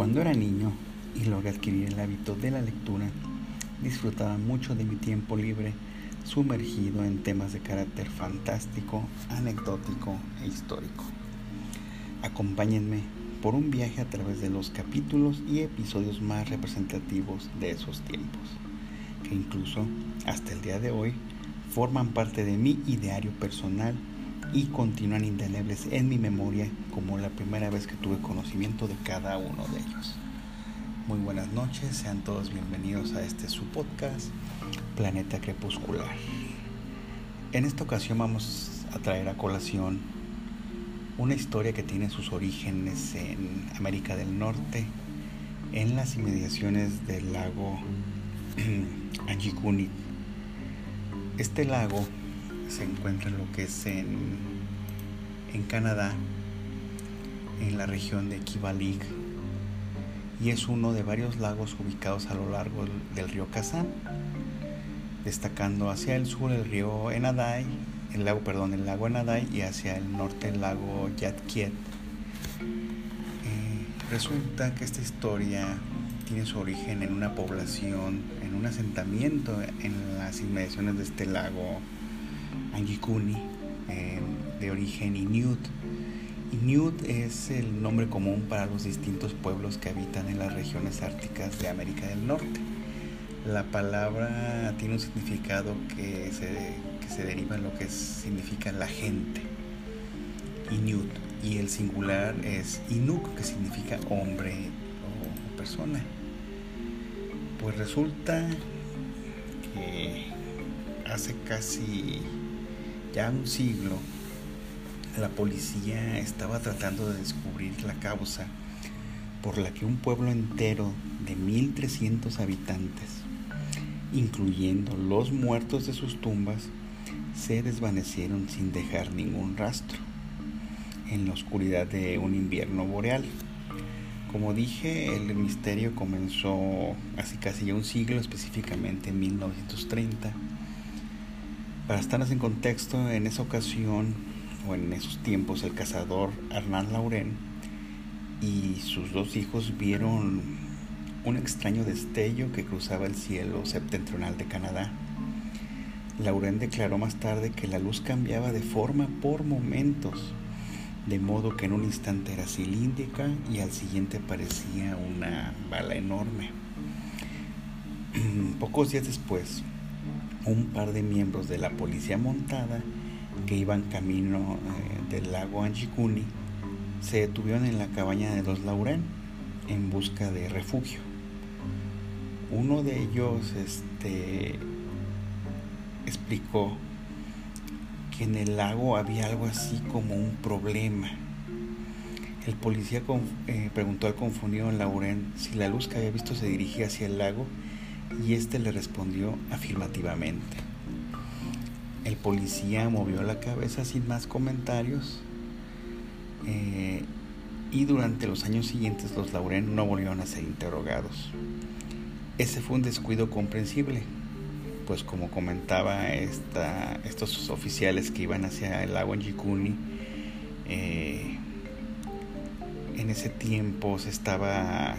Cuando era niño y logré adquirir el hábito de la lectura, disfrutaba mucho de mi tiempo libre sumergido en temas de carácter fantástico, anecdótico e histórico. Acompáñenme por un viaje a través de los capítulos y episodios más representativos de esos tiempos, que incluso hasta el día de hoy forman parte de mi ideario personal y continúan indelebles en mi memoria como la primera vez que tuve conocimiento de cada uno de ellos. Muy buenas noches, sean todos bienvenidos a este su podcast, Planeta Crepuscular. En esta ocasión vamos a traer a colación una historia que tiene sus orígenes en América del Norte, en las inmediaciones del lago Anjikuni. Este lago se encuentra en lo que es en, en Canadá, en la región de Kivalig, y es uno de varios lagos ubicados a lo largo del río Kazán, destacando hacia el sur el río Enadai, el lago, perdón, el lago Enadai y hacia el norte el lago Yatkiet. Eh, resulta que esta historia tiene su origen en una población, en un asentamiento en las inmediaciones de este lago Angikuni, de origen Inuit. Inuit es el nombre común para los distintos pueblos que habitan en las regiones árticas de América del Norte. La palabra tiene un significado que se, que se deriva en lo que significa la gente, Inuit, y el singular es Inuk, que significa hombre o persona. Pues resulta que hace casi ya un siglo, la policía estaba tratando de descubrir la causa por la que un pueblo entero de 1.300 habitantes, incluyendo los muertos de sus tumbas, se desvanecieron sin dejar ningún rastro en la oscuridad de un invierno boreal. Como dije, el misterio comenzó hace casi ya un siglo, específicamente en 1930 para estarnos en contexto, en esa ocasión o en esos tiempos el cazador Hernán Lauren y sus dos hijos vieron un extraño destello que cruzaba el cielo septentrional de Canadá. Lauren declaró más tarde que la luz cambiaba de forma por momentos, de modo que en un instante era cilíndrica y al siguiente parecía una bala enorme. Pocos días después, un par de miembros de la policía montada que iban camino eh, del lago Anjikuni se detuvieron en la cabaña de los Lauren en busca de refugio. Uno de ellos este, explicó que en el lago había algo así como un problema. El policía eh, preguntó al confundido Lauren si la luz que había visto se dirigía hacia el lago y éste le respondió afirmativamente. El policía movió la cabeza sin más comentarios eh, y durante los años siguientes los Lauren no volvieron a ser interrogados. Ese fue un descuido comprensible, pues como comentaba esta, estos oficiales que iban hacia el lago en eh, en ese tiempo se estaba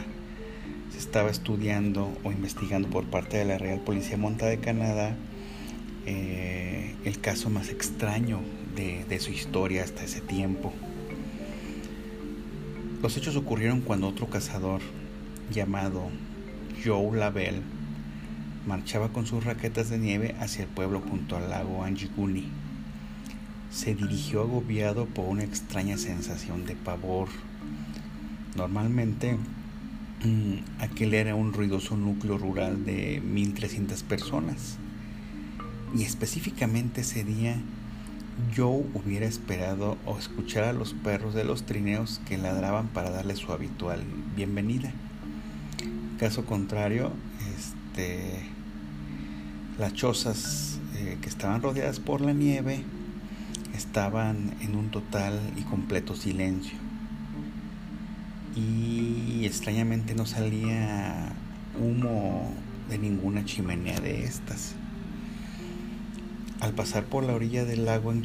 estaba estudiando o investigando por parte de la Real Policía Montada de Canadá eh, el caso más extraño de, su historia hasta ese tiempo. Los hechos ocurrieron cuando otro cazador llamado Joe Lavelle marchaba con sus raquetas de nieve hacia el pueblo junto al lago Anjikuni. Se dirigió agobiado por una extraña sensación de pavor. Normalmente aquel era un ruidoso núcleo rural de 1300 personas. Y específicamente ese día yo hubiera esperado o escuchar a los perros de los trineos que ladraban para darle su habitual bienvenida. Caso contrario, este, las chozas eh, que estaban rodeadas por la nieve estaban en un total y completo silencio y extrañamente no salía humo de ninguna chimenea de estas. Al pasar por la orilla del lago en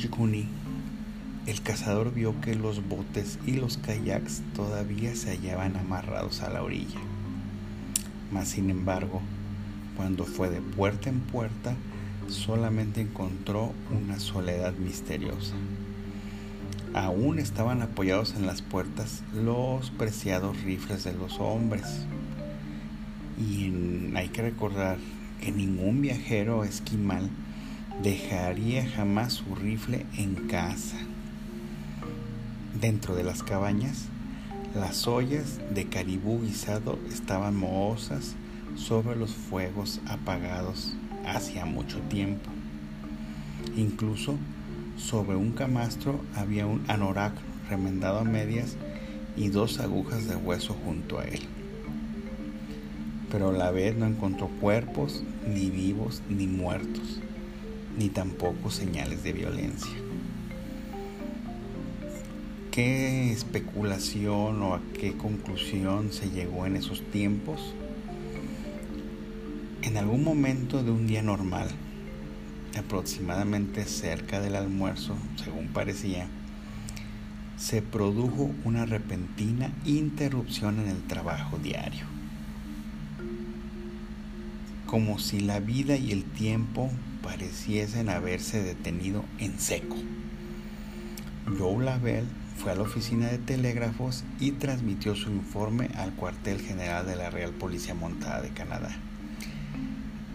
el cazador vio que los botes y los kayaks todavía se hallaban amarrados a la orilla. Mas sin embargo, cuando fue de puerta en puerta, solamente encontró una soledad misteriosa. Aún estaban apoyados en las puertas los preciados rifles de los hombres. Y hay que recordar que ningún viajero esquimal dejaría jamás su rifle en casa. Dentro de las cabañas, las ollas de caribú guisado estaban mohosas sobre los fuegos apagados hacía mucho tiempo. Incluso sobre un camastro había un anorak remendado a medias y dos agujas de hueso junto a él. Pero la vez no encontró cuerpos, ni vivos, ni muertos, ni tampoco señales de violencia qué especulación o a qué conclusión se llegó en esos tiempos? En algún momento de un día normal, aproximadamente cerca del almuerzo, según parecía, se produjo una repentina interrupción en el trabajo diario. Como si la vida y el tiempo pareciesen haberse detenido en seco. Joe Lavelle fue a la oficina de telégrafos y transmitió su informe al cuartel general de la Real Policía Montada de Canadá.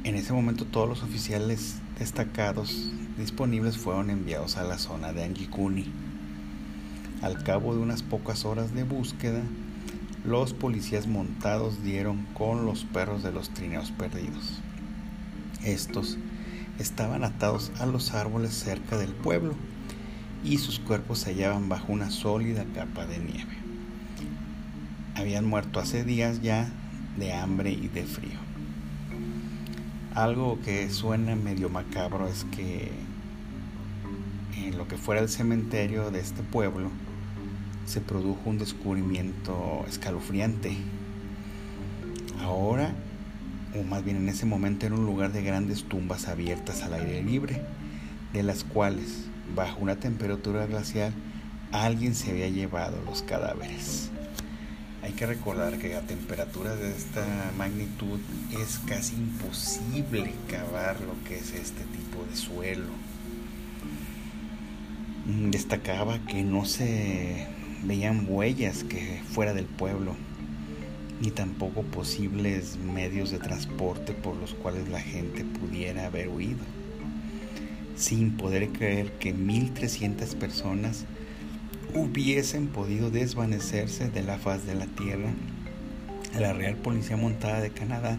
En ese momento todos los oficiales destacados disponibles fueron enviados a la zona de Angikuni. Al cabo de unas pocas horas de búsqueda, los policías montados dieron con los perros de los trineos perdidos. Estos estaban atados a los árboles cerca del pueblo y sus cuerpos se hallaban bajo una sólida capa de nieve. Habían muerto hace días ya de hambre y de frío. Algo que suena medio macabro es que en lo que fuera el cementerio de este pueblo se produjo un descubrimiento escalofriante. Ahora, o más bien en ese momento, era un lugar de grandes tumbas abiertas al aire libre, de las cuales bajo una temperatura glacial, alguien se había llevado los cadáveres. Hay que recordar que a temperaturas de esta magnitud es casi imposible cavar lo que es este tipo de suelo. Mm, destacaba que no se veían huellas que fuera del pueblo, ni tampoco posibles medios de transporte por los cuales la gente pudiera haber huido sin poder creer que 1.300 personas hubiesen podido desvanecerse de la faz de la tierra, la Real Policía Montada de Canadá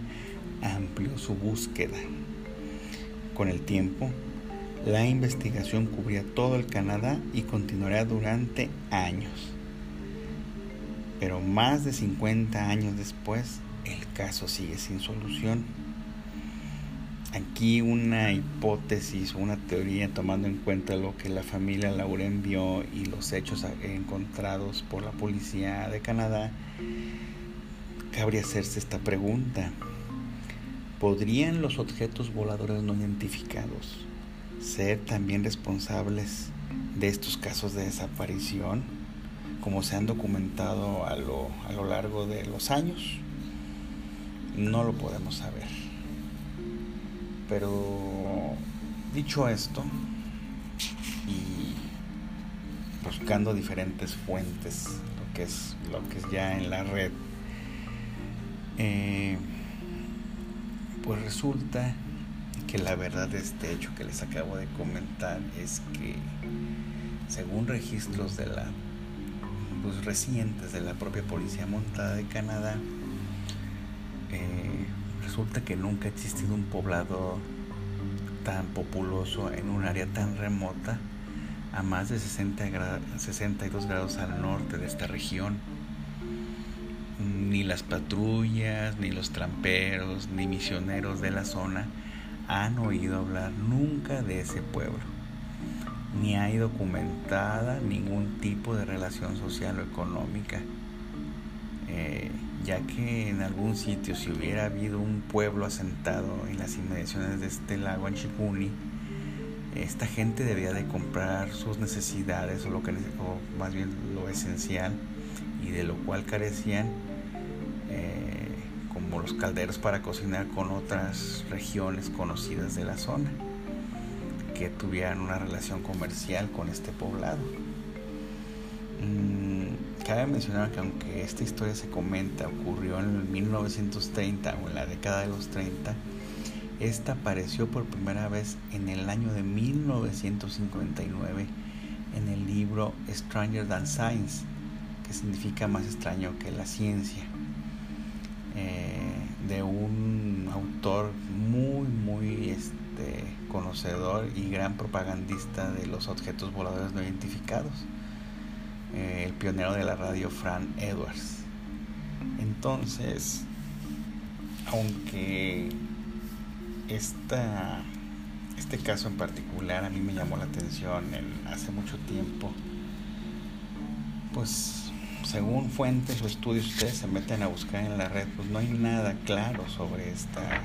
amplió su búsqueda. Con el tiempo, la investigación cubría todo el Canadá y continuará durante años. Pero más de 50 años después, el caso sigue sin solución aquí una hipótesis, una teoría tomando en cuenta lo que la familia Lauren vio y los hechos encontrados por la policía de Canadá, cabría hacerse esta pregunta. ¿Podrían los objetos voladores no identificados ser también responsables de estos casos de desaparición, como se han documentado a lo, a lo largo de los años? No lo podemos saber. Pero dicho esto, y buscando diferentes fuentes, lo que es, lo que es ya en la red, eh, pues resulta que la verdad de este hecho que les acabo de comentar es que según registros de la pues, recientes de la propia policía montada de Canadá eh, resulta que nunca ha existido un poblado tan populoso en un área tan remota a más de 60 62 grados al norte de esta región. Ni las patrullas, ni los tramperos, ni misioneros de la zona han oído hablar nunca de ese pueblo. Ni hay documentada ningún tipo de relación social o económica. Eh, ya que en algún sitio si hubiera habido un pueblo asentado en las inmediaciones de este lago Anchipuni, esta gente debía de comprar sus necesidades o lo que más bien lo esencial y de lo cual carecían eh, como los calderos para cocinar con otras regiones conocidas de la zona que tuvieran una relación comercial con este poblado. Mm, cabe mencionar que aunque esta historia se comenta ocurrió en 1930 o en la década de los 30, esta apareció por primera vez en el año de 1959 en el libro Stranger Than Science, que significa más extraño que la ciencia, eh, de un autor muy, muy este, conocedor y gran propagandista de los objetos voladores no identificados, eh, el pionero de la radio Fran Edwards. Entonces, aunque esta, este caso en particular a mí me llamó la atención hace mucho tiempo. Pues según fuentes o estudios ustedes se meten a buscar en la red, pues no hay nada claro sobre esta,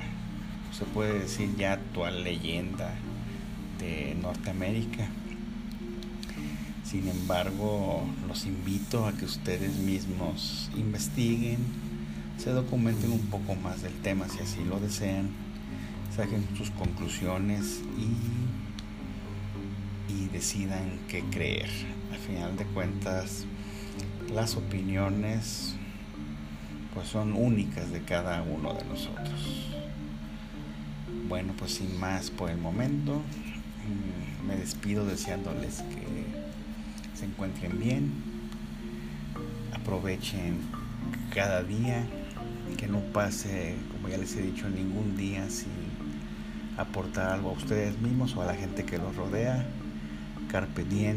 se puede decir ya actual leyenda de Norteamérica. Sin embargo, los invito a que ustedes mismos investiguen, se documenten un poco más del tema si así lo desean saquen sus conclusiones y, y decidan qué creer. Al final de cuentas, las opiniones pues son únicas de cada uno de nosotros. Bueno, pues sin más por el momento, me despido deseándoles que se encuentren bien, aprovechen cada día, que no pase, como ya les he dicho, ningún día sin aportar algo a ustedes mismos o a la gente que los rodea. Carpe diem.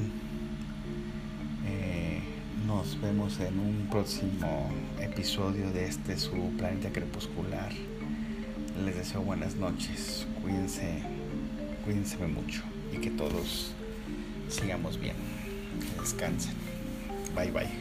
Eh, nos vemos en un próximo episodio de este su planeta crepuscular. Les deseo buenas noches. Cuídense, cuídense mucho y que todos sigamos bien. Descansen. Bye bye.